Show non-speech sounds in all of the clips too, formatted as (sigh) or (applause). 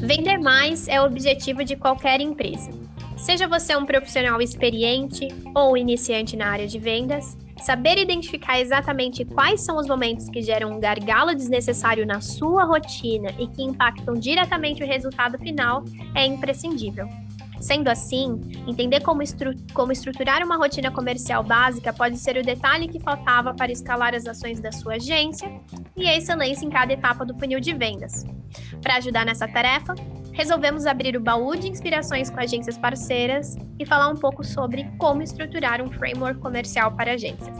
Vender mais é o objetivo de qualquer empresa. Seja você um profissional experiente ou iniciante na área de vendas, saber identificar exatamente quais são os momentos que geram um gargalo desnecessário na sua rotina e que impactam diretamente o resultado final é imprescindível. Sendo assim, entender como, estru como, estruturar uma rotina comercial básica pode ser o detalhe que faltava para escalar as ações da sua agência e a excelência em cada etapa do funil de vendas. Para ajudar nessa tarefa, resolvemos abrir o baú de inspirações com agências parceiras e falar um pouco sobre como estruturar um framework comercial para agências.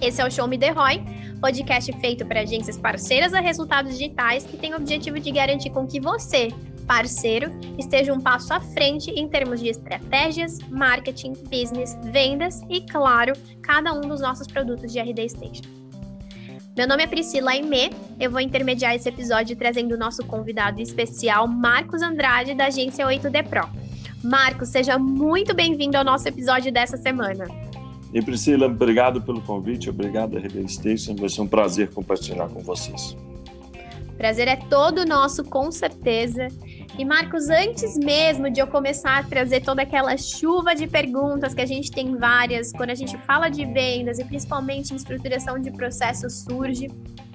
Esse é o Show Me The Roy, podcast feito para agências parceiras a resultados digitais que tem o objetivo de garantir com que você, parceiro, esteja um passo à frente em termos de estratégias, marketing, business, vendas e, claro, cada um dos nossos produtos de RD Station. Meu nome é Priscila Aimé, eu vou intermediar esse episódio trazendo o nosso convidado especial, Marcos Andrade, da agência 8D Pro. Marcos, seja muito bem-vindo ao nosso episódio dessa semana. E Priscila, obrigado pelo convite, obrigado a RD Station, vai ser um prazer compartilhar com vocês. Prazer é todo nosso, com certeza. E Marcos, antes mesmo de eu começar a trazer toda aquela chuva de perguntas que a gente tem várias quando a gente fala de vendas e principalmente em estruturação de processos surge,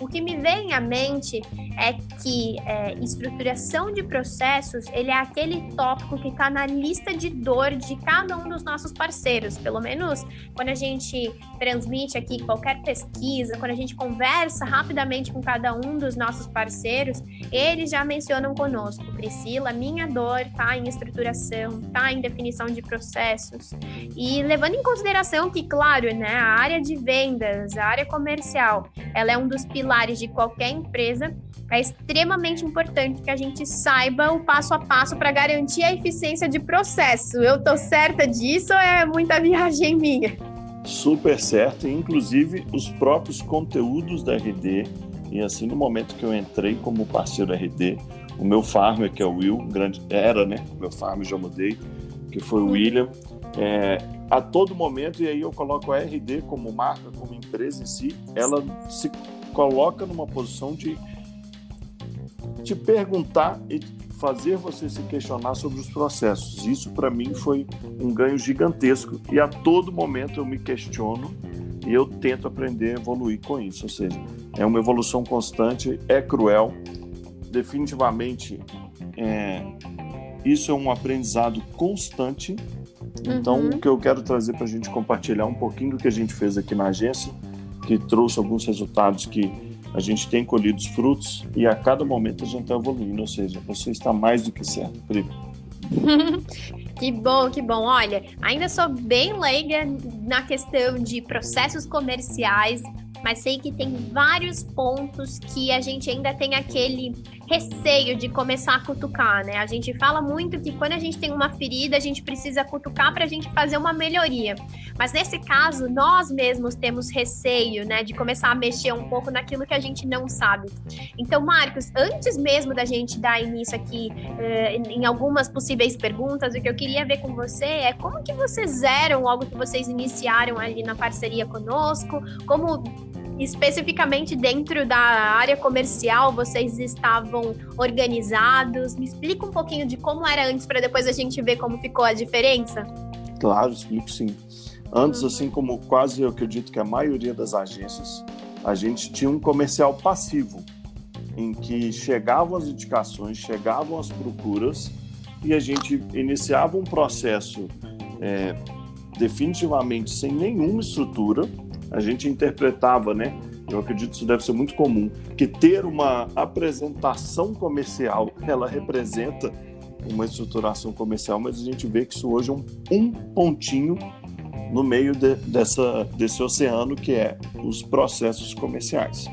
o que me vem à mente é que é, estruturação de processos ele é aquele tópico que está na lista de dor de cada um dos nossos parceiros. Pelo menos quando a gente transmite aqui qualquer pesquisa, quando a gente conversa rapidamente com cada um dos nossos parceiros, eles já mencionam conosco, Priscila, minha dor está em estruturação, está em definição de processos. E levando em consideração que, claro, né, a área de vendas, a área comercial, ela é um dos pilares pilares de qualquer empresa, é extremamente importante que a gente saiba o passo a passo para garantir a eficiência de processo. Eu estou certa disso ou é muita viagem minha? Super certo, inclusive os próprios conteúdos da RD. E assim, no momento que eu entrei como parceiro RD, o meu farmer, que é o Will, grande, era, né? O meu farmer já mudei, que foi o William. É, a todo momento, e aí eu coloco a RD como marca, como empresa em si, ela se coloca numa posição de te perguntar e fazer você se questionar sobre os processos. Isso para mim foi um ganho gigantesco e a todo momento eu me questiono e eu tento aprender a evoluir com isso. Ou seja, é uma evolução constante, é cruel, definitivamente é, isso é um aprendizado constante. Então, uhum. o que eu quero trazer para a gente compartilhar um pouquinho do que a gente fez aqui na agência que trouxe alguns resultados que a gente tem colhido os frutos e a cada momento a gente está evoluindo, ou seja, você está mais do que certo, Pri. (laughs) que bom, que bom. Olha, ainda sou bem leiga na questão de processos comerciais, mas sei que tem vários pontos que a gente ainda tem aquele receio de começar a cutucar, né? A gente fala muito que quando a gente tem uma ferida, a gente precisa cutucar para a gente fazer uma melhoria. Mas nesse caso, nós mesmos temos receio, né, de começar a mexer um pouco naquilo que a gente não sabe. Então, Marcos, antes mesmo da gente dar início aqui uh, em algumas possíveis perguntas, o que eu queria ver com você é como que vocês eram logo que vocês iniciaram ali na parceria conosco, como especificamente dentro da área comercial, vocês estavam organizados? Me explica um pouquinho de como era antes para depois a gente ver como ficou a diferença. Claro, explico sim. Antes, uhum. assim como quase eu acredito que a maioria das agências, a gente tinha um comercial passivo, em que chegavam as indicações, chegavam as procuras e a gente iniciava um processo é, definitivamente sem nenhuma estrutura, a gente interpretava, né? Eu acredito que isso deve ser muito comum, que ter uma apresentação comercial, ela representa uma estruturação comercial, mas a gente vê que isso hoje é um, um pontinho no meio de, dessa, desse oceano que é os processos comerciais.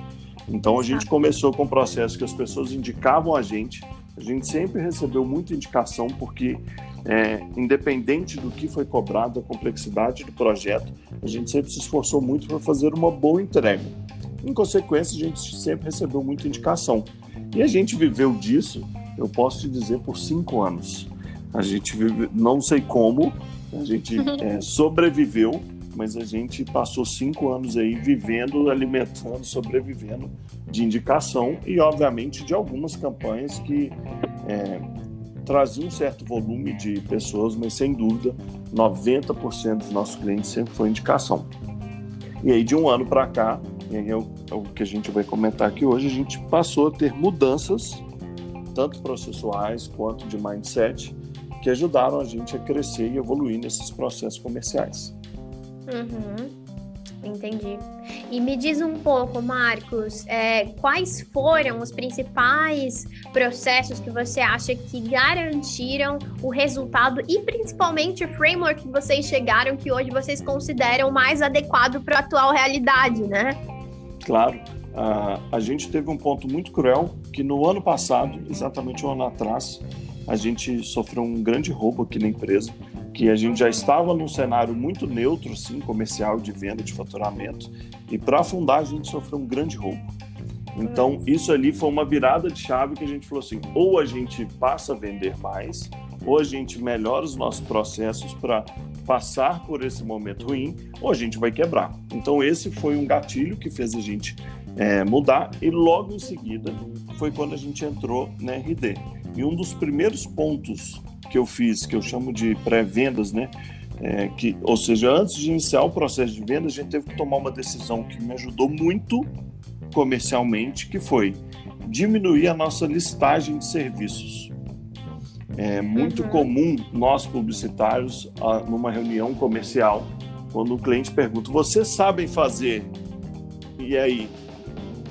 Então a gente começou com processos que as pessoas indicavam a gente, a gente sempre recebeu muita indicação porque é, independente do que foi cobrado, a complexidade do projeto, a gente sempre se esforçou muito para fazer uma boa entrega. Em consequência, a gente sempre recebeu muita indicação. E a gente viveu disso, eu posso te dizer, por cinco anos. A gente vive, não sei como, A gente (laughs) é, sobreviveu, mas a gente passou cinco anos aí vivendo, alimentando, sobrevivendo de indicação e, obviamente, de algumas campanhas que é, traziam um certo volume de pessoas, mas sem dúvida, 90% dos nossos clientes sempre foi indicação. E aí, de um ano para cá, e aí é o, é o que a gente vai comentar aqui hoje, a gente passou a ter mudanças, tanto processuais quanto de mindset, que ajudaram a gente a crescer e evoluir nesses processos comerciais. Uhum. Entendi. E me diz um pouco, Marcos, é, quais foram os principais processos que você acha que garantiram o resultado e principalmente o framework que vocês chegaram que hoje vocês consideram mais adequado para a atual realidade, né? Claro. Uh, a gente teve um ponto muito cruel que no ano passado, exatamente um ano atrás, a gente sofreu um grande roubo aqui na empresa que a gente já estava num cenário muito neutro, sim, comercial, de venda, de faturamento, e para afundar a gente sofreu um grande roubo. Então, isso ali foi uma virada de chave que a gente falou assim: ou a gente passa a vender mais, ou a gente melhora os nossos processos para passar por esse momento ruim, ou a gente vai quebrar. Então, esse foi um gatilho que fez a gente é, mudar, e logo em seguida foi quando a gente entrou na RD. E um dos primeiros pontos que eu fiz, que eu chamo de pré-vendas, né? É, que, ou seja, antes de iniciar o processo de venda, a gente teve que tomar uma decisão que me ajudou muito comercialmente, que foi diminuir a nossa listagem de serviços. É muito uhum. comum nós publicitários, numa reunião comercial, quando o cliente pergunta: "Vocês sabem fazer?" E aí,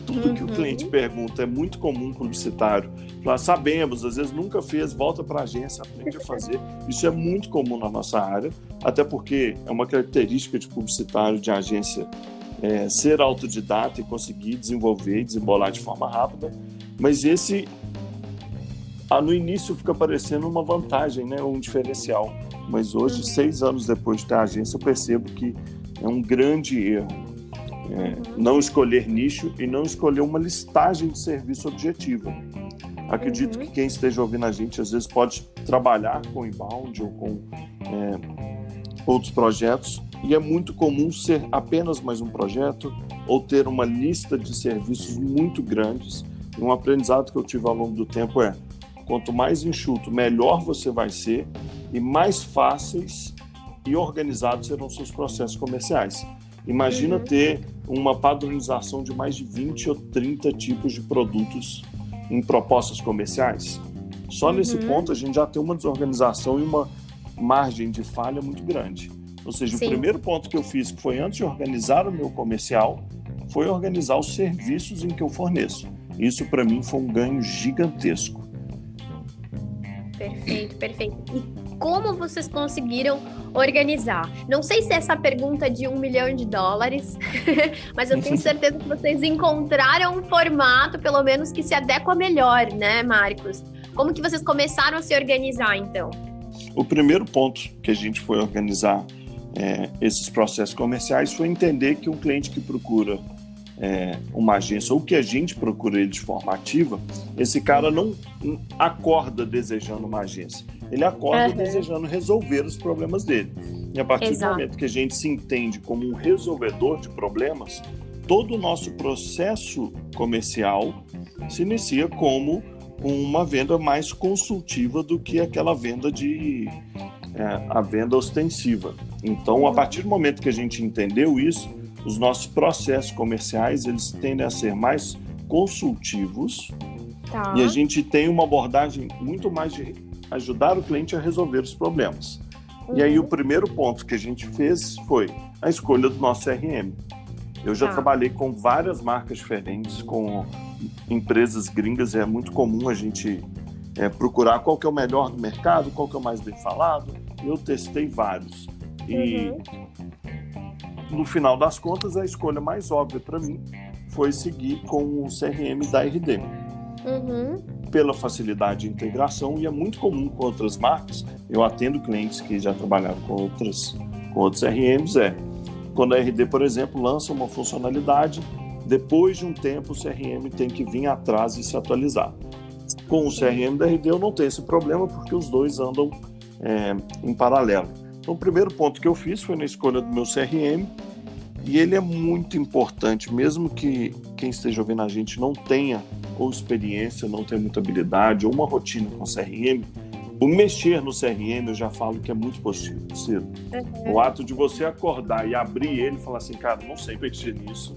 tudo uhum. que o cliente uhum. pergunta é muito comum publicitário. Sabemos, às vezes nunca fez, volta para a agência, aprende a fazer. Isso é muito comum na nossa área, até porque é uma característica de publicitário de agência é, ser autodidata e conseguir desenvolver e desembolar de forma rápida. Mas esse, ah, no início, fica parecendo uma vantagem, né, um diferencial. Mas hoje, seis anos depois de ter a agência, eu percebo que é um grande erro é, não escolher nicho e não escolher uma listagem de serviço objetiva. Acredito uhum. que quem esteja ouvindo a gente às vezes pode trabalhar com inbound ou com é, outros projetos e é muito comum ser apenas mais um projeto ou ter uma lista de serviços muito grandes. E um aprendizado que eu tive ao longo do tempo é: quanto mais enxuto, melhor você vai ser e mais fáceis e organizados serão seus processos comerciais. Imagina uhum. ter uma padronização de mais de 20 ou 30 tipos de produtos em propostas comerciais. Só uhum. nesse ponto a gente já tem uma desorganização e uma margem de falha muito grande. Ou seja, Sim. o primeiro ponto que eu fiz, que foi antes de organizar o meu comercial, foi organizar os serviços em que eu forneço. Isso para mim foi um ganho gigantesco. Perfeito, perfeito. E como vocês conseguiram organizar? Não sei se é essa pergunta é de um milhão de dólares, (laughs) mas eu tenho (laughs) certeza que vocês encontraram um formato, pelo menos, que se adequa melhor, né, Marcos? Como que vocês começaram a se organizar, então? O primeiro ponto que a gente foi organizar é, esses processos comerciais foi entender que um cliente que procura é, uma agência ou que a gente procura ele de forma ativa, esse cara não acorda desejando uma agência. Ele acorda uhum. desejando resolver os problemas dele. E a partir Exato. do momento que a gente se entende como um resolvedor de problemas, todo o nosso processo comercial se inicia como uma venda mais consultiva do que aquela venda de é, a venda ostensiva. Então, a partir do momento que a gente entendeu isso, os nossos processos comerciais eles tendem a ser mais consultivos tá. e a gente tem uma abordagem muito mais de ajudar o cliente a resolver os problemas. Uhum. E aí o primeiro ponto que a gente fez foi a escolha do nosso CRM. Eu já tá. trabalhei com várias marcas diferentes, com empresas gringas, é muito comum a gente é, procurar qual que é o melhor do mercado, qual que é o mais bem falado. Eu testei vários. E uhum. No final das contas, a escolha mais óbvia para mim foi seguir com o CRM da RD. Uhum pela facilidade de integração e é muito comum com outras marcas. Eu atendo clientes que já trabalharam com outras com outros RMs é quando a RD, por exemplo, lança uma funcionalidade, depois de um tempo o CRM tem que vir atrás e se atualizar. Com o CRM da RD eu não tenho esse problema porque os dois andam é, em paralelo. Então, o primeiro ponto que eu fiz foi na escolha do meu CRM, e ele é muito importante, mesmo que quem esteja ouvindo a gente não tenha ou experiência, não tenha muita habilidade, ou uma rotina com CRM, o mexer no CRM eu já falo que é muito positivo, Ciro. Uhum. O ato de você acordar e abrir ele e falar assim, cara, não sei mexer nisso,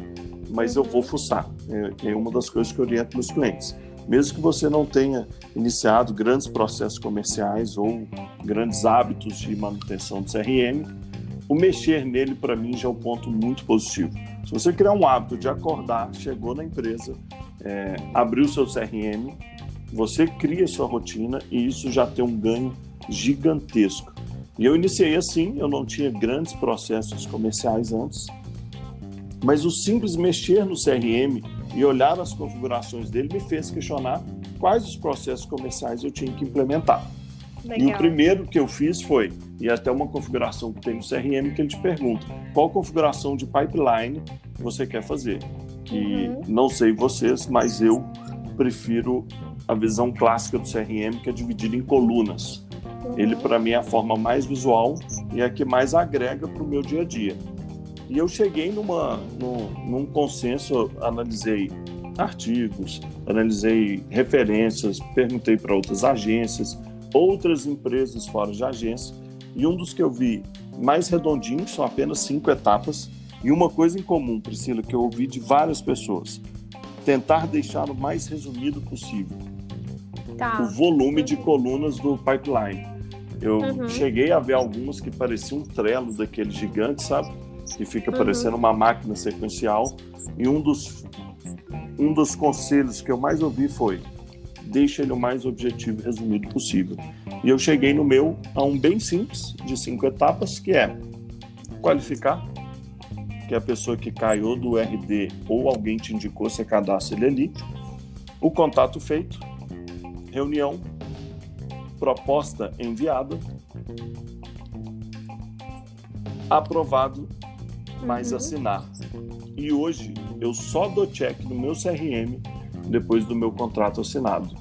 mas uhum. eu vou fuçar. É, é uma das coisas que eu oriento meus clientes. Mesmo que você não tenha iniciado grandes processos comerciais ou grandes hábitos de manutenção do CRM, o mexer nele para mim já é um ponto muito positivo. Se você criar um hábito de acordar, chegou na empresa, é, abriu seu CRM, você cria sua rotina e isso já tem um ganho gigantesco. E eu iniciei assim, eu não tinha grandes processos comerciais antes, mas o simples mexer no CRM e olhar as configurações dele me fez questionar quais os processos comerciais eu tinha que implementar. Legal. E o primeiro que eu fiz foi, e até uma configuração que tem no CRM que ele te pergunta, qual configuração de pipeline você quer fazer? Que uhum. não sei vocês, mas eu prefiro a visão clássica do CRM, que é dividido em colunas. Uhum. Ele, para mim, é a forma mais visual e é a que mais agrega para o meu dia a dia. E eu cheguei numa, num, num consenso, analisei artigos, analisei referências, perguntei para outras agências, outras empresas fora de agência, e um dos que eu vi mais redondinho, são apenas cinco etapas, e uma coisa em comum, Priscila, que eu ouvi de várias pessoas, tentar deixar o mais resumido possível. Tá. O volume de colunas do pipeline. Eu uhum. cheguei a ver algumas que pareciam um trelo daquele gigante, sabe? Que fica uhum. parecendo uma máquina sequencial. E um dos, um dos conselhos que eu mais ouvi foi: deixa ele o mais objetivo e resumido possível. E eu cheguei no meu a um bem simples, de cinco etapas, que é qualificar, que é a pessoa que caiu do RD ou alguém te indicou, você cadastra ele ali. O contato feito, reunião, proposta enviada, aprovado, mais uhum. assinar. E hoje eu só dou check no meu CRM depois do meu contrato assinado.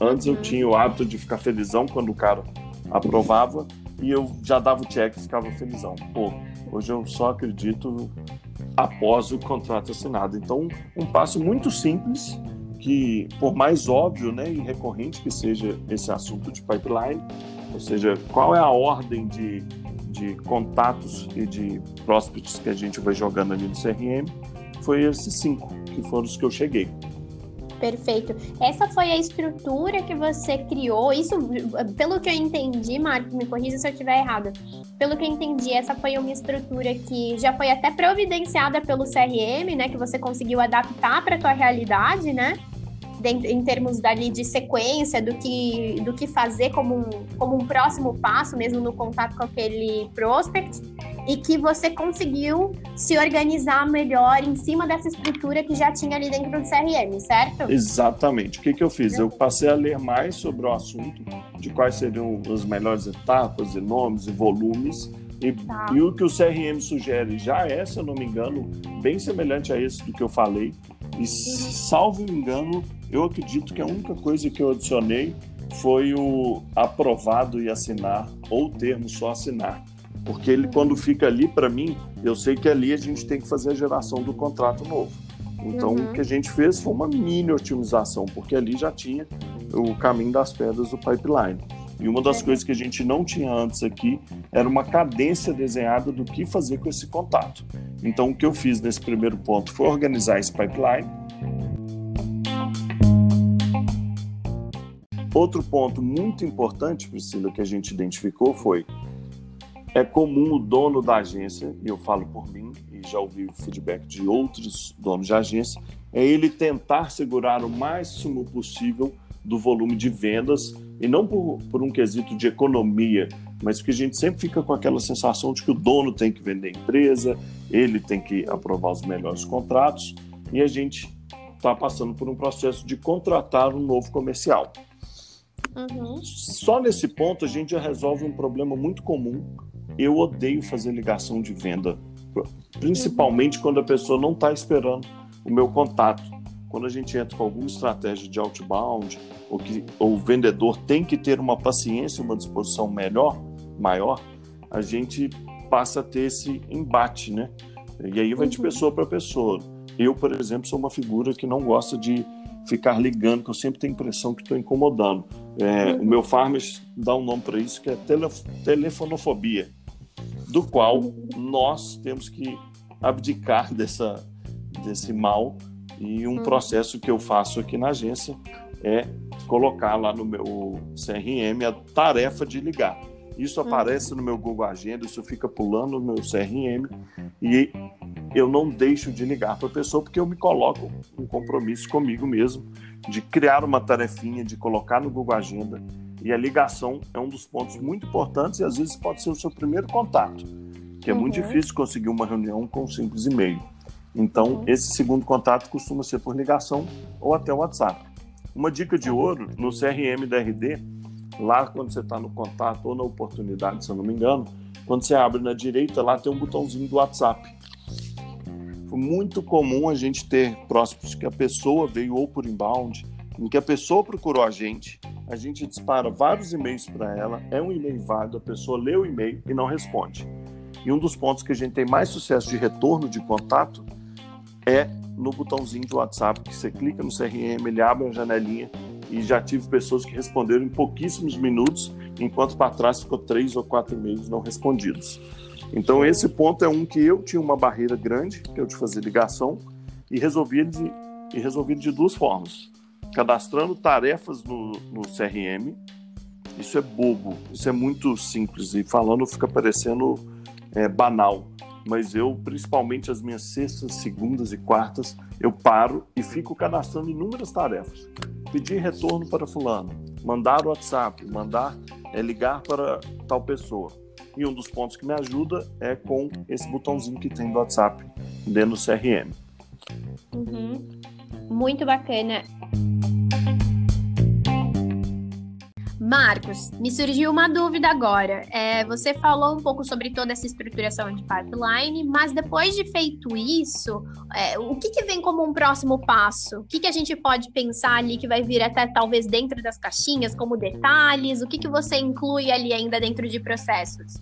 Antes eu uhum. tinha o hábito de ficar felizão quando o cara aprovava e eu já dava o check e ficava felizão. Pô, hoje eu só acredito após o contrato assinado. Então, um passo muito simples que, por mais óbvio né, e recorrente que seja esse assunto de pipeline, ou seja, qual é a ordem de, de contatos e de prospects que a gente vai jogando ali no CRM, foi esses cinco que foram os que eu cheguei. Perfeito. Essa foi a estrutura que você criou. Isso, pelo que eu entendi, Marcos, me corrija se eu estiver errado. Pelo que eu entendi, essa foi uma estrutura que já foi até providenciada pelo CRM, né? Que você conseguiu adaptar para a tua realidade, né? Em termos dali de sequência do que, do que fazer como um, como um próximo passo, mesmo no contato com aquele prospect, e que você conseguiu se organizar melhor em cima dessa estrutura que já tinha ali dentro do CRM, certo? Exatamente. O que, que eu fiz? Eu passei a ler mais sobre o assunto, de quais seriam as melhores etapas e nomes e volumes. E, tá. e o que o CRM sugere já é, se eu não me engano, bem semelhante a esse do que eu falei. E, salvo engano, eu acredito que a única coisa que eu adicionei foi o aprovado e assinar, ou o termo só assinar. Porque ele, quando fica ali, para mim, eu sei que ali a gente tem que fazer a geração do contrato novo. Então, uhum. o que a gente fez foi uma mini otimização, porque ali já tinha o caminho das pedras do pipeline. E uma das coisas que a gente não tinha antes aqui era uma cadência desenhada do que fazer com esse contato. Então, o que eu fiz nesse primeiro ponto foi organizar esse pipeline, Outro ponto muito importante, Priscila, que a gente identificou foi é comum o dono da agência, e eu falo por mim, e já ouvi o feedback de outros donos de agência, é ele tentar segurar o máximo possível do volume de vendas, e não por, por um quesito de economia, mas porque a gente sempre fica com aquela sensação de que o dono tem que vender a empresa, ele tem que aprovar os melhores contratos, e a gente está passando por um processo de contratar um novo comercial. Uhum. Só nesse ponto a gente já resolve um problema muito comum. Eu odeio fazer ligação de venda, principalmente uhum. quando a pessoa não está esperando o meu contato. Quando a gente entra com alguma estratégia de outbound, ou que ou o vendedor tem que ter uma paciência, uma disposição melhor, maior, a gente passa a ter esse embate, né? E aí vai uhum. de pessoa para pessoa. Eu, por exemplo, sou uma figura que não gosta de ficar ligando, que eu sempre tenho a impressão que estou incomodando. É, uhum. O meu farmer dá um nome para isso, que é telefonofobia, do qual uhum. nós temos que abdicar (laughs) dessa, desse mal. E um uhum. processo que eu faço aqui na agência é colocar lá no meu CRM a tarefa de ligar. Isso uhum. aparece no meu Google Agenda, isso fica pulando no meu CRM e eu não deixo de ligar para a pessoa porque eu me coloco um compromisso comigo mesmo de criar uma tarefinha, de colocar no Google Agenda. E a ligação é um dos pontos muito importantes e às vezes pode ser o seu primeiro contato, que é uhum. muito difícil conseguir uma reunião com um simples e-mail. Então, uhum. esse segundo contato costuma ser por ligação ou até o WhatsApp. Uma dica de ouro no CRM da RD, lá quando você está no contato ou na oportunidade, se eu não me engano, quando você abre na direita, lá tem um botãozinho do WhatsApp. Foi muito comum a gente ter próximos que a pessoa veio ou por inbound, em que a pessoa procurou a gente, a gente dispara vários e-mails para ela, é um e-mail válido, a pessoa lê o e-mail e não responde. E um dos pontos que a gente tem mais sucesso de retorno de contato é no botãozinho do WhatsApp, que você clica no CRM, ele abre uma janelinha e já tive pessoas que responderam em pouquíssimos minutos, enquanto para trás ficou três ou quatro e-mails não respondidos. Então esse ponto é um que eu tinha uma barreira grande, que o de fazer ligação, e resolvi de, e resolvi de duas formas. Cadastrando tarefas no, no CRM, isso é bobo, isso é muito simples, e falando fica parecendo é, banal, mas eu, principalmente as minhas sextas, segundas e quartas, eu paro e fico cadastrando inúmeras tarefas. Pedir retorno para fulano, mandar WhatsApp, mandar é, ligar para tal pessoa e um dos pontos que me ajuda é com esse botãozinho que tem do WhatsApp dentro do CRM. Uhum. Muito bacana. Marcos, me surgiu uma dúvida agora. É, você falou um pouco sobre toda essa estruturação de pipeline, mas depois de feito isso, é, o que, que, vem como um próximo passo? O que, que, a gente pode pensar ali que vai vir até talvez dentro das caixinhas, como detalhes? O que, que você inclui ali ainda dentro de processos?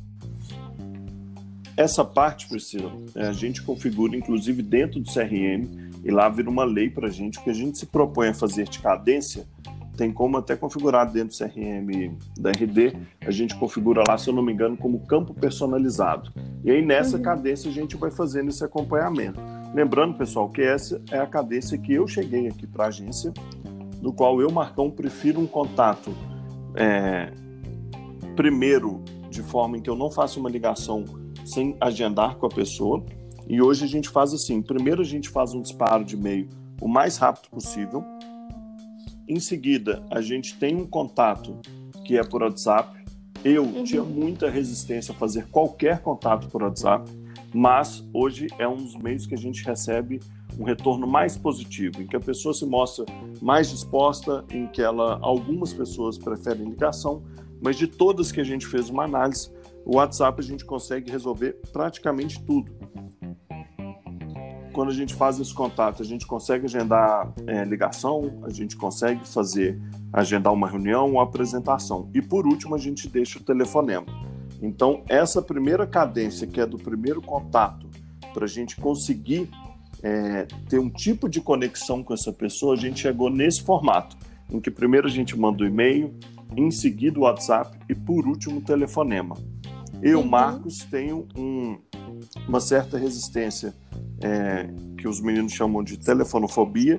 Essa parte, Priscila, é, a gente configura inclusive dentro do CRM e lá vira uma lei para a gente. Que a gente se propõe a fazer de cadência tem como até configurar dentro do CRM da RD, a gente configura lá, se eu não me engano, como campo personalizado. E aí nessa uhum. cadência a gente vai fazendo esse acompanhamento. Lembrando, pessoal, que essa é a cadência que eu cheguei aqui para a agência, do qual eu, Marcão, prefiro um contato é, primeiro de forma em que eu não faça uma ligação sem agendar com a pessoa. E hoje a gente faz assim: primeiro a gente faz um disparo de e-mail o mais rápido possível. Em seguida, a gente tem um contato que é por WhatsApp. Eu uhum. tinha muita resistência a fazer qualquer contato por WhatsApp, mas hoje é um dos meios que a gente recebe um retorno mais positivo, em que a pessoa se mostra mais disposta, em que ela algumas pessoas preferem ligação, mas de todas que a gente fez uma análise, o WhatsApp a gente consegue resolver praticamente tudo. Quando a gente faz esse contato, a gente consegue agendar é, ligação, a gente consegue fazer agendar uma reunião, uma apresentação. E por último, a gente deixa o telefonema. Então, essa primeira cadência, que é do primeiro contato, para a gente conseguir é, ter um tipo de conexão com essa pessoa, a gente chegou nesse formato, em que primeiro a gente manda o e-mail, em seguida o WhatsApp e por último o telefonema. Eu, uhum. Marcos, tenho um, uma certa resistência, é, que os meninos chamam de telefonofobia,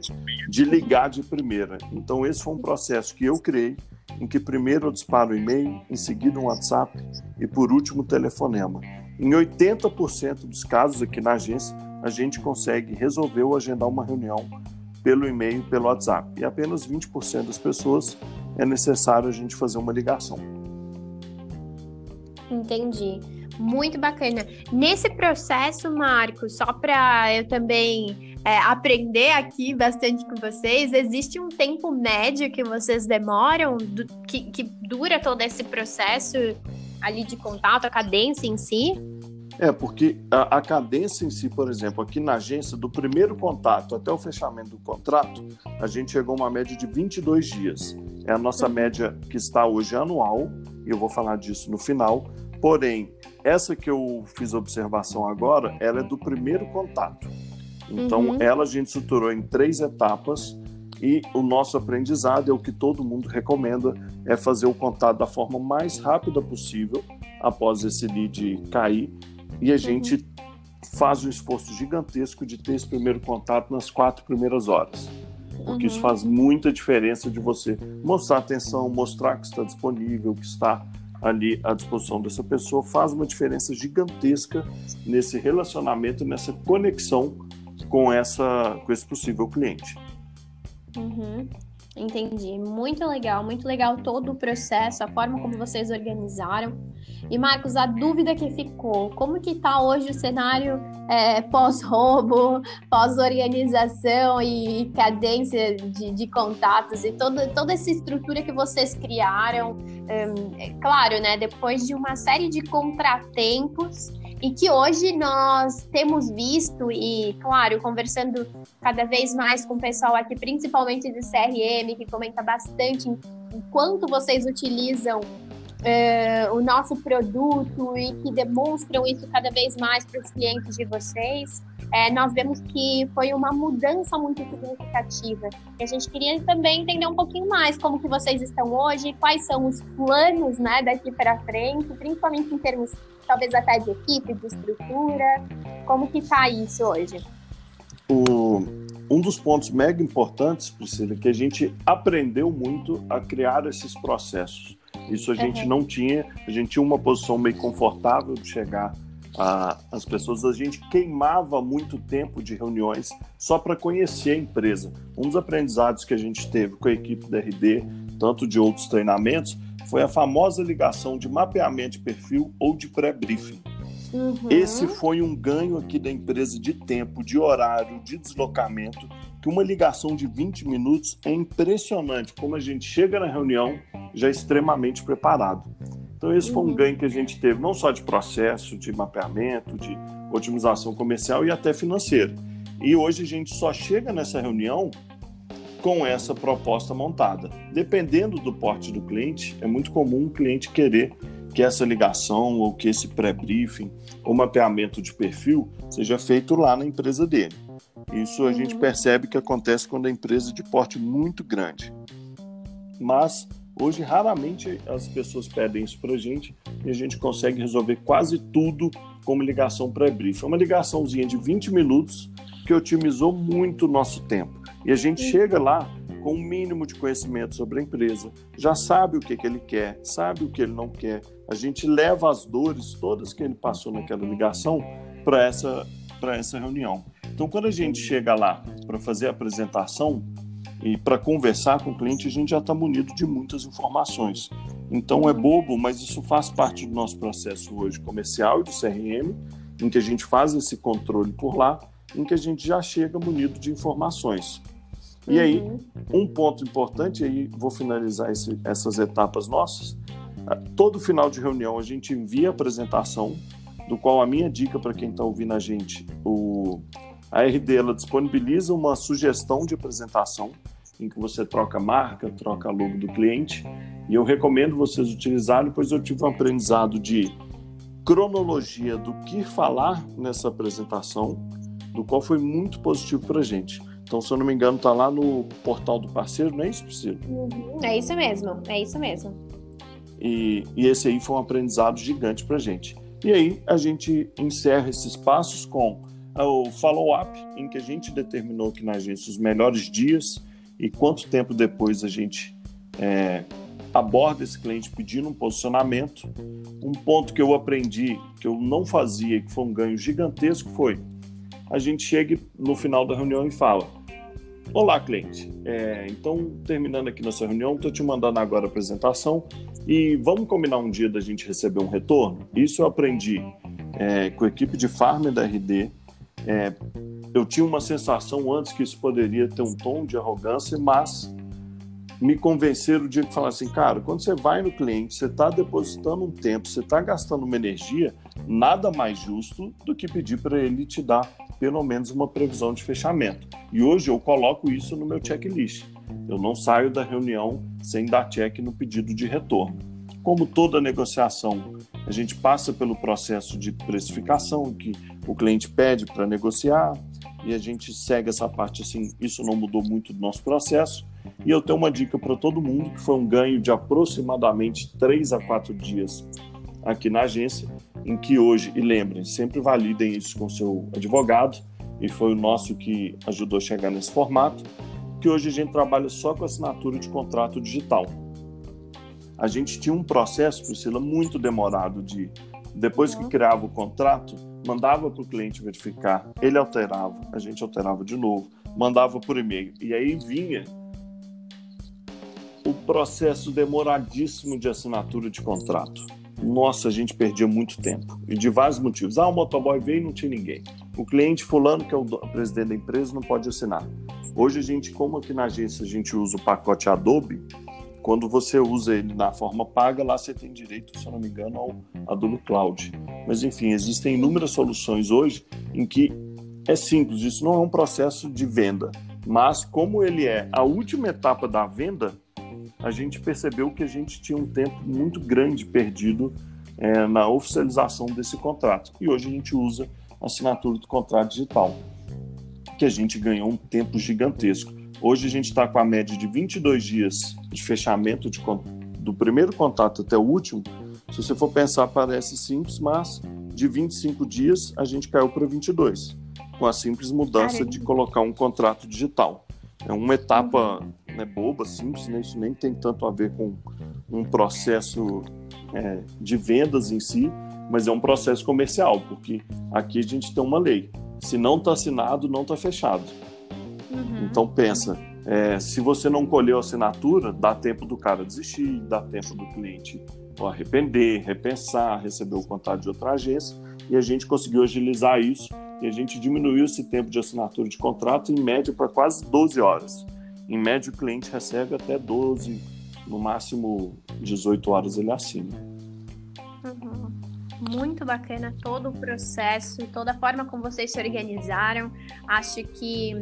de ligar de primeira. Então, esse foi um processo que eu criei, em que primeiro eu disparo e-mail, em seguida um WhatsApp e, por último, telefonema. Em 80% dos casos aqui na agência, a gente consegue resolver ou agendar uma reunião pelo e-mail pelo WhatsApp. E apenas 20% das pessoas é necessário a gente fazer uma ligação. Entendi. Muito bacana. Nesse processo, Marcos, só para eu também é, aprender aqui bastante com vocês, existe um tempo médio que vocês demoram, do, que, que dura todo esse processo ali de contato, a cadência em si? É, porque a, a, cadência em si, por exemplo, aqui na agência, do primeiro contato até o fechamento do contrato, a gente chegou a uma média de 22 dias. É a nossa média que está hoje anual, e eu vou falar disso no final, Porém, essa que eu fiz observação agora, ela é do primeiro contato. Então, uhum. ela a gente estruturou em três etapas e o nosso aprendizado é o que todo mundo recomenda, é fazer o contato da forma mais rápida possível após esse lead cair e a uhum. gente faz um esforço gigantesco de ter esse primeiro contato nas quatro primeiras horas. Porque uhum. isso faz muita diferença de você mostrar atenção, mostrar que está disponível, que está ali à disposição dessa pessoa, faz uma diferença gigantesca nesse relacionamento, nessa conexão com, essa, com esse possível cliente. Uhum. Entendi. Muito legal, muito legal todo o processo, a forma como vocês organizaram. E Marcos, a dúvida que ficou, como que está hoje o cenário é, pós-roubo, pós-organização e cadência de, de, contatos e toda, toda essa estrutura que vocês criaram? é claro, né? Depois de uma série de contratempos e que hoje nós temos visto e, claro, conversando cada vez mais com o pessoal aqui, principalmente de CRM, que comenta bastante em, quanto vocês utilizam uh, o nosso produto e que demonstram isso cada vez mais para os clientes de vocês. É, nós vemos que foi uma mudança muito significativa. E a gente queria também entender um pouquinho mais como que vocês estão hoje, quais são os planos né, daqui para frente, principalmente em termos talvez até de equipe, de estrutura. Como que está isso hoje? O, um dos pontos mega importantes, Priscila, é que a gente aprendeu muito a criar esses processos. Isso a gente uhum. não tinha, a gente tinha uma posição meio confortável de chegar às pessoas, a gente queimava muito tempo de reuniões só para conhecer a empresa. Um dos aprendizados que a gente teve com a equipe da RD, tanto de outros treinamentos, foi a famosa ligação de mapeamento de perfil ou de pré-briefing. Uhum. Esse foi um ganho aqui da empresa de tempo, de horário, de deslocamento, que uma ligação de 20 minutos é impressionante como a gente chega na reunião já extremamente preparado. Então esse foi um uhum. ganho que a gente teve não só de processo, de mapeamento, de otimização comercial e até financeiro. E hoje a gente só chega nessa reunião com essa proposta montada. Dependendo do porte do cliente, é muito comum o cliente querer que essa ligação ou que esse pré-briefing ou mapeamento de perfil seja feito lá na empresa dele. Isso a gente uhum. percebe que acontece quando a empresa é de porte muito grande. Mas hoje raramente as pessoas pedem isso para a gente e a gente consegue resolver quase tudo como ligação pré-briefing. É uma ligaçãozinha de 20 minutos que otimizou muito o nosso tempo. E a gente chega lá com um mínimo de conhecimento sobre a empresa, já sabe o que, que ele quer, sabe o que ele não quer. A gente leva as dores todas que ele passou naquela ligação para essa, essa reunião. Então, quando a gente chega lá para fazer a apresentação e para conversar com o cliente, a gente já está munido de muitas informações. Então, é bobo, mas isso faz parte do nosso processo hoje comercial e do CRM, em que a gente faz esse controle por lá em que a gente já chega munido de informações. E uhum. aí, um ponto importante, aí vou finalizar esse, essas etapas nossas. Ah, todo final de reunião a gente envia a apresentação, do qual a minha dica para quem está ouvindo a gente, o, a RD ela disponibiliza uma sugestão de apresentação em que você troca marca, troca logo do cliente, e eu recomendo vocês utilizarem, pois eu tive um aprendizado de cronologia do que falar nessa apresentação, do qual foi muito positivo para a gente. Então, se eu não me engano, está lá no portal do parceiro, não é isso, Priscila? Uhum, é isso mesmo, é isso mesmo. E, e esse aí foi um aprendizado gigante para a gente. E aí a gente encerra esses passos com o follow-up, em que a gente determinou aqui na agência os melhores dias e quanto tempo depois a gente é, aborda esse cliente pedindo um posicionamento. Um ponto que eu aprendi, que eu não fazia, que foi um ganho gigantesco, foi a gente chega no final da reunião e fala: Olá, cliente. É, então, terminando aqui nossa reunião, estou te mandando agora a apresentação e vamos combinar um dia da gente receber um retorno? Isso eu aprendi é, com a equipe de farm da RD. É, eu tinha uma sensação antes que isso poderia ter um tom de arrogância, mas me convenceram de falar assim, cara, quando você vai no cliente, você está depositando um tempo, você está gastando uma energia, nada mais justo do que pedir para ele te dar pelo menos uma previsão de fechamento. E hoje eu coloco isso no meu checklist. Eu não saio da reunião sem dar check no pedido de retorno. Como toda negociação A gente passa pelo processo de precificação que o cliente pede para negociar e a gente segue essa parte assim. Isso não mudou muito do nosso processo. E eu tenho uma dica para todo mundo que foi um ganho de aproximadamente 3 a 4 dias aqui na agência, em que hoje, e lembrem, sempre validem isso com seu advogado, e foi o nosso que ajudou a chegar nesse formato, que hoje a gente trabalha só com assinatura de contrato digital. A gente tinha um processo, Priscila, muito demorado de depois que criava o contrato, mandava para o cliente verificar, ele alterava, a gente alterava de novo, mandava por e-mail. E aí vinha o processo demoradíssimo de assinatura de contrato. Nossa, a gente perdia muito tempo. E de vários motivos. Ah, o motoboy veio e não tinha ninguém. O cliente fulano, que é o presidente da empresa, não pode assinar. Hoje a gente, como aqui na agência a gente usa o pacote Adobe, quando você usa ele na forma paga, lá você tem direito, se eu não me engano, ao Adobe Cloud. Mas enfim, existem inúmeras soluções hoje em que é simples, isso não é um processo de venda, mas como ele é a última etapa da venda, a gente percebeu que a gente tinha um tempo muito grande perdido é, na oficialização desse contrato. E hoje a gente usa a assinatura do contrato digital, que a gente ganhou um tempo gigantesco. Hoje a gente está com a média de 22 dias de fechamento de, do primeiro contato até o último. Se você for pensar, parece simples, mas de 25 dias a gente caiu para 22, com a simples mudança Caramba. de colocar um contrato digital. É uma etapa né, boba, simples, né? isso nem tem tanto a ver com um processo é, de vendas em si, mas é um processo comercial, porque aqui a gente tem uma lei. Se não está assinado, não está fechado. Uhum. Então pensa, é, se você não colheu a assinatura, dá tempo do cara desistir, dá tempo do cliente arrepender, repensar, receber o contato de outra agência, e a gente conseguiu agilizar isso e a gente diminuiu esse tempo de assinatura de contrato em média para quase 12 horas. Em média, o cliente recebe até 12, no máximo 18 horas ele assina. Uhum muito bacana todo o processo, toda a forma como vocês se organizaram. Acho que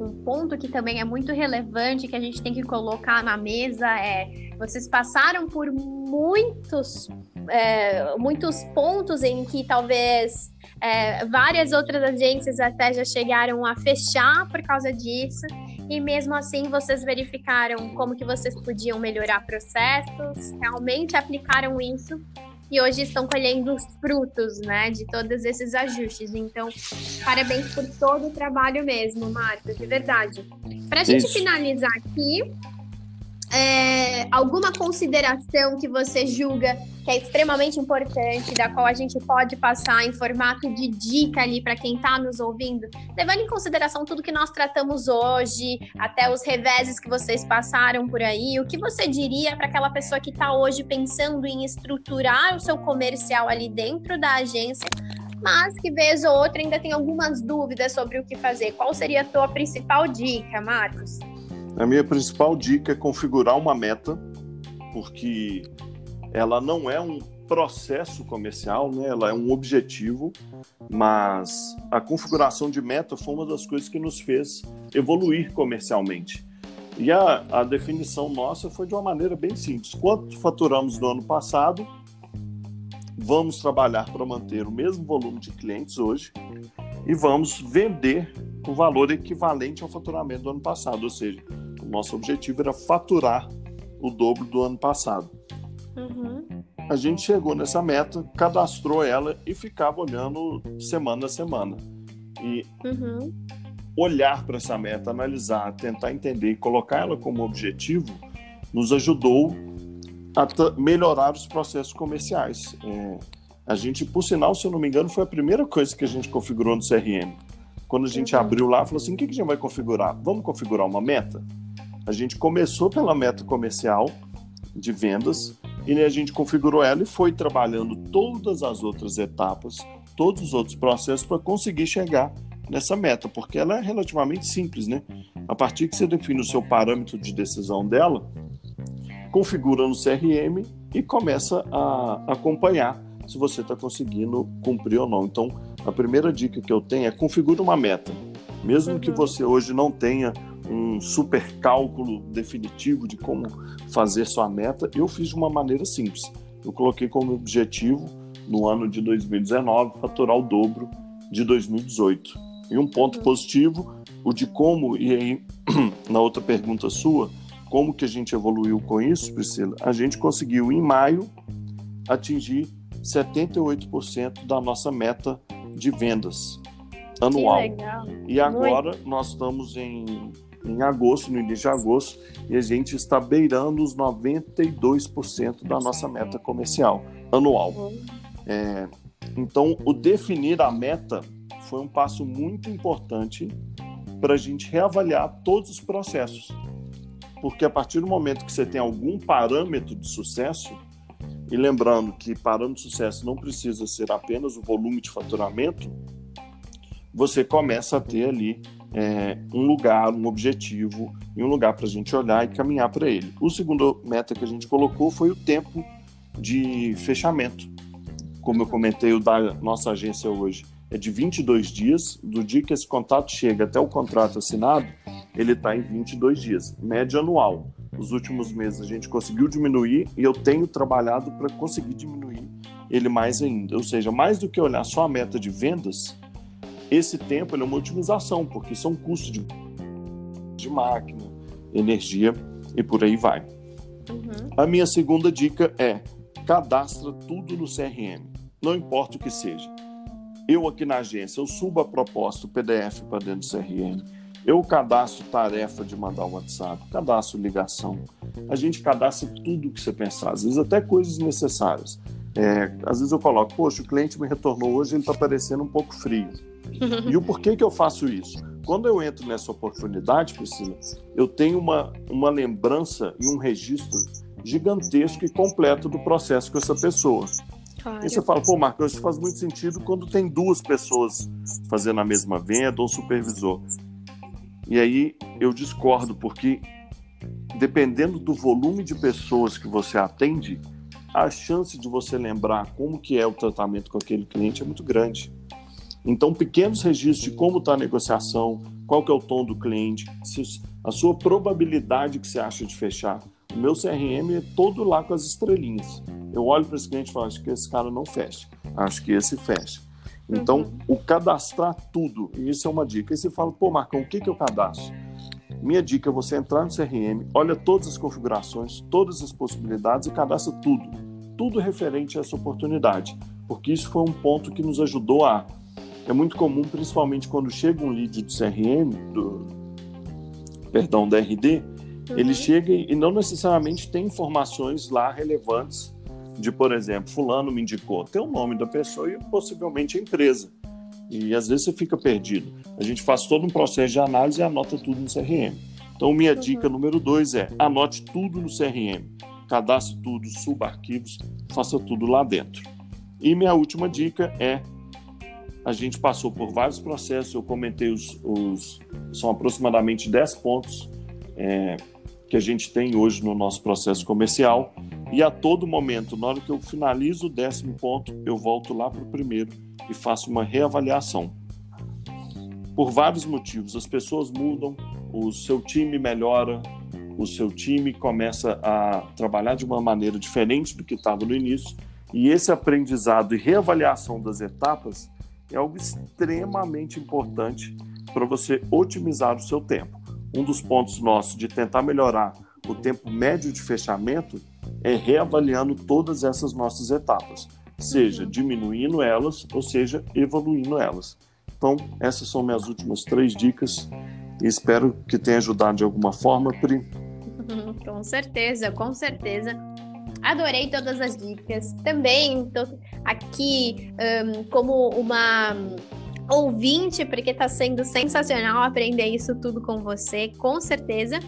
um ponto que também é muito relevante que a gente tem que colocar na mesa é vocês passaram por muitos, é, muitos pontos em que talvez é, várias outras agências até já chegaram a fechar por causa disso. E mesmo assim vocês verificaram como que vocês podiam melhorar processos, realmente aplicaram isso e hoje estão colhendo os frutos, né, de todos esses ajustes. Então, parabéns por todo o trabalho mesmo, Marcos, de verdade. Para a gente finalizar aqui, é, alguma consideração que você julga que é extremamente importante, da qual a gente pode passar em formato de dica ali para quem está nos ouvindo, levando em consideração tudo que nós tratamos hoje, até os reveses que vocês passaram por aí, o que você diria para aquela pessoa que está hoje pensando em estruturar o seu comercial ali dentro da agência, mas que vez ou outra ainda tem algumas dúvidas sobre o que fazer? Qual seria a tua principal dica, Marcos? A minha principal dica é configurar uma meta, porque ela não é um processo comercial, né? ela é um objetivo, mas a configuração de meta foi uma das coisas que nos fez evoluir comercialmente. E a, a definição nossa foi de uma maneira bem simples. Quanto faturamos no ano passado, vamos trabalhar para manter o mesmo volume de clientes hoje e vamos vender o valor equivalente ao faturamento do ano passado, ou seja, nosso objetivo era faturar o dobro do ano passado. Uhum. A gente chegou nessa meta, cadastrou ela e ficava olhando semana a semana. E uhum. olhar para essa meta, analisar, tentar entender e colocar ela como objetivo, nos ajudou a melhorar os processos comerciais. É, a gente, por sinal, se eu não me engano, foi a primeira coisa que a gente configurou no CRM. Quando a gente uhum. abriu lá, falou assim: o que a gente vai configurar? Vamos configurar uma meta? A gente começou pela meta comercial de vendas e a gente configurou ela e foi trabalhando todas as outras etapas, todos os outros processos para conseguir chegar nessa meta, porque ela é relativamente simples, né? A partir que você define o seu parâmetro de decisão dela, configura no CRM e começa a acompanhar se você está conseguindo cumprir ou não. Então, a primeira dica que eu tenho é configure uma meta. Mesmo uhum. que você hoje não tenha um super cálculo definitivo de como fazer sua meta, eu fiz de uma maneira simples. Eu coloquei como objetivo no ano de 2019, faturar o dobro de 2018. E um ponto positivo, o de como, e aí (clears throat) na outra pergunta sua, como que a gente evoluiu com isso, Priscila? A gente conseguiu em maio atingir 78% da nossa meta de vendas anual. E agora Muito. nós estamos em, em agosto, no início de agosto, e a gente está beirando os 92% da nossa meta comercial anual. Uhum. É, então, o definir a meta foi um passo muito importante para a gente reavaliar todos os processos. Porque a partir do momento que você tem algum parâmetro de sucesso, e lembrando que parâmetro de sucesso não precisa ser apenas o volume de faturamento, você começa a ter ali é, um lugar, um objetivo e um lugar para a gente olhar e caminhar para ele. O segundo meta que a gente colocou foi o tempo de fechamento. Como eu comentei, o da nossa agência hoje é de 22 dias. Do dia que esse contato chega até o contrato assinado, ele está em 22 dias, média anual. Nos últimos meses a gente conseguiu diminuir e eu tenho trabalhado para conseguir diminuir ele mais ainda. Ou seja, mais do que olhar só a meta de vendas, esse tempo é uma otimização, porque são custos de, de máquina, energia e por aí vai. Uhum. A minha segunda dica é cadastra tudo no CRM, não importa o que seja. Eu aqui na agência, eu subo a proposta, o PDF para dentro do CRM, eu cadastro tarefa de mandar o WhatsApp, cadastro ligação. A gente cadastra tudo que você pensar, às vezes até coisas necessárias. É, às vezes eu coloco, poxa, o cliente me retornou hoje, ele está parecendo um pouco frio. E o porquê que eu faço isso? Quando eu entro nessa oportunidade, Priscila, eu tenho uma, uma lembrança e um registro gigantesco e completo do processo com essa pessoa. Claro. E você fala, pô, Marcos, isso faz muito sentido quando tem duas pessoas fazendo a mesma venda ou um supervisor. E aí eu discordo, porque dependendo do volume de pessoas que você atende, a chance de você lembrar como que é o tratamento com aquele cliente é muito grande. Então, pequenos registros de como está a negociação, qual que é o tom do cliente, a sua probabilidade que você acha de fechar. O meu CRM é todo lá com as estrelinhas. Eu olho para esse cliente e falo, acho que esse cara não fecha, acho que esse fecha. Então, uhum. o cadastrar tudo, e isso é uma dica. Aí você fala, pô, Marcão, o que, que eu cadastro? Minha dica é você entrar no CRM, olha todas as configurações, todas as possibilidades e cadastra tudo. Tudo referente a essa oportunidade. Porque isso foi um ponto que nos ajudou a. É muito comum, principalmente quando chega um lead do CRM, do, perdão, da RD, uhum. ele chega e não necessariamente tem informações lá relevantes de, por exemplo, fulano me indicou, tem o nome da pessoa e possivelmente a empresa. E às vezes você fica perdido. A gente faz todo um processo de análise e anota tudo no CRM. Então, minha uhum. dica número dois é anote tudo no CRM. Cadastre tudo, suba arquivos, faça tudo lá dentro. E minha última dica é a gente passou por vários processos, eu comentei os, os são aproximadamente 10 pontos é, que a gente tem hoje no nosso processo comercial e a todo momento, na hora que eu finalizo o décimo ponto, eu volto lá para o primeiro e faço uma reavaliação. Por vários motivos, as pessoas mudam, o seu time melhora, o seu time começa a trabalhar de uma maneira diferente do que estava no início, e esse aprendizado e reavaliação das etapas é algo extremamente importante para você otimizar o seu tempo. Um dos pontos nossos de tentar melhorar o tempo médio de fechamento é reavaliando todas essas nossas etapas, seja uhum. diminuindo elas ou seja evoluindo elas. Então, essas são minhas últimas três dicas e espero que tenha ajudado de alguma forma, Pri. (laughs) com certeza, com certeza. Adorei todas as dicas. Também estou aqui um, como uma ouvinte, porque está sendo sensacional aprender isso tudo com você, com certeza.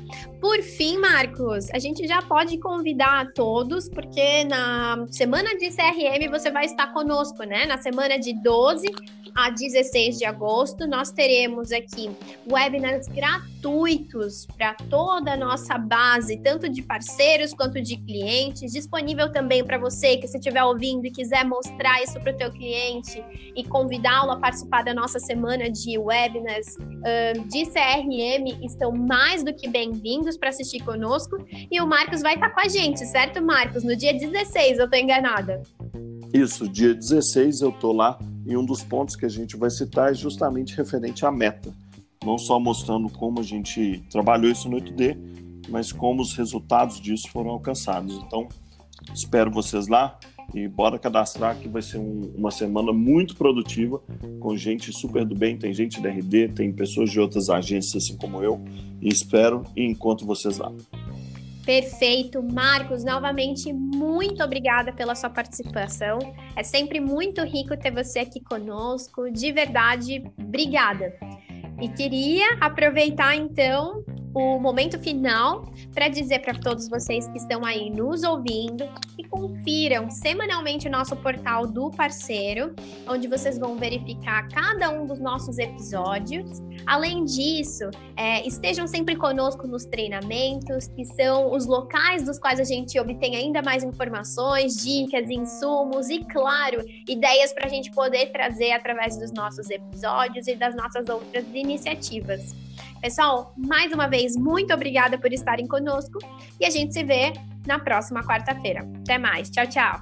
Por fim, Marcos, a gente já pode convidar todos, porque na semana de CRM você vai estar conosco, né? Na semana de 12 a 16 de agosto, nós teremos aqui webinars gratuitos para toda a nossa base, tanto de parceiros quanto de clientes, disponível também para você que se estiver ouvindo e quiser mostrar isso para o teu cliente e convidá-lo a participar da nossa semana de webinars uh, de CRM, estão mais do que bem-vindos para assistir conosco. E o Marcos vai estar com a gente, certo, Marcos? No dia 16, eu estou enganada. Isso, dia 16 eu estou lá e um dos pontos que a gente vai citar é justamente referente à meta. Não só mostrando como a gente trabalhou isso no 8D, mas como os resultados disso foram alcançados. Então, espero vocês lá e bora cadastrar que vai ser um, uma semana muito produtiva com gente super do bem, tem gente da RD, tem pessoas de outras agências assim como eu e espero e encontro vocês lá. Perfeito. Marcos, novamente, muito obrigada pela sua participação. É sempre muito rico ter você aqui conosco. De verdade, obrigada. E queria aproveitar então o momento final para dizer para todos vocês que estão aí nos ouvindo que confiram semanalmente o nosso portal do parceiro, onde vocês vão verificar cada um dos nossos episódios. Além disso, é, estejam sempre conosco nos treinamentos, que são os locais dos quais a gente obtém ainda mais informações, dicas, insumos e, claro, ideias para a gente poder trazer através dos nossos episódios e das nossas outras iniciativas. Pessoal, mais uma vez, muito obrigada por estarem conosco e a gente se vê na próxima quarta-feira. Até mais. Tchau, tchau.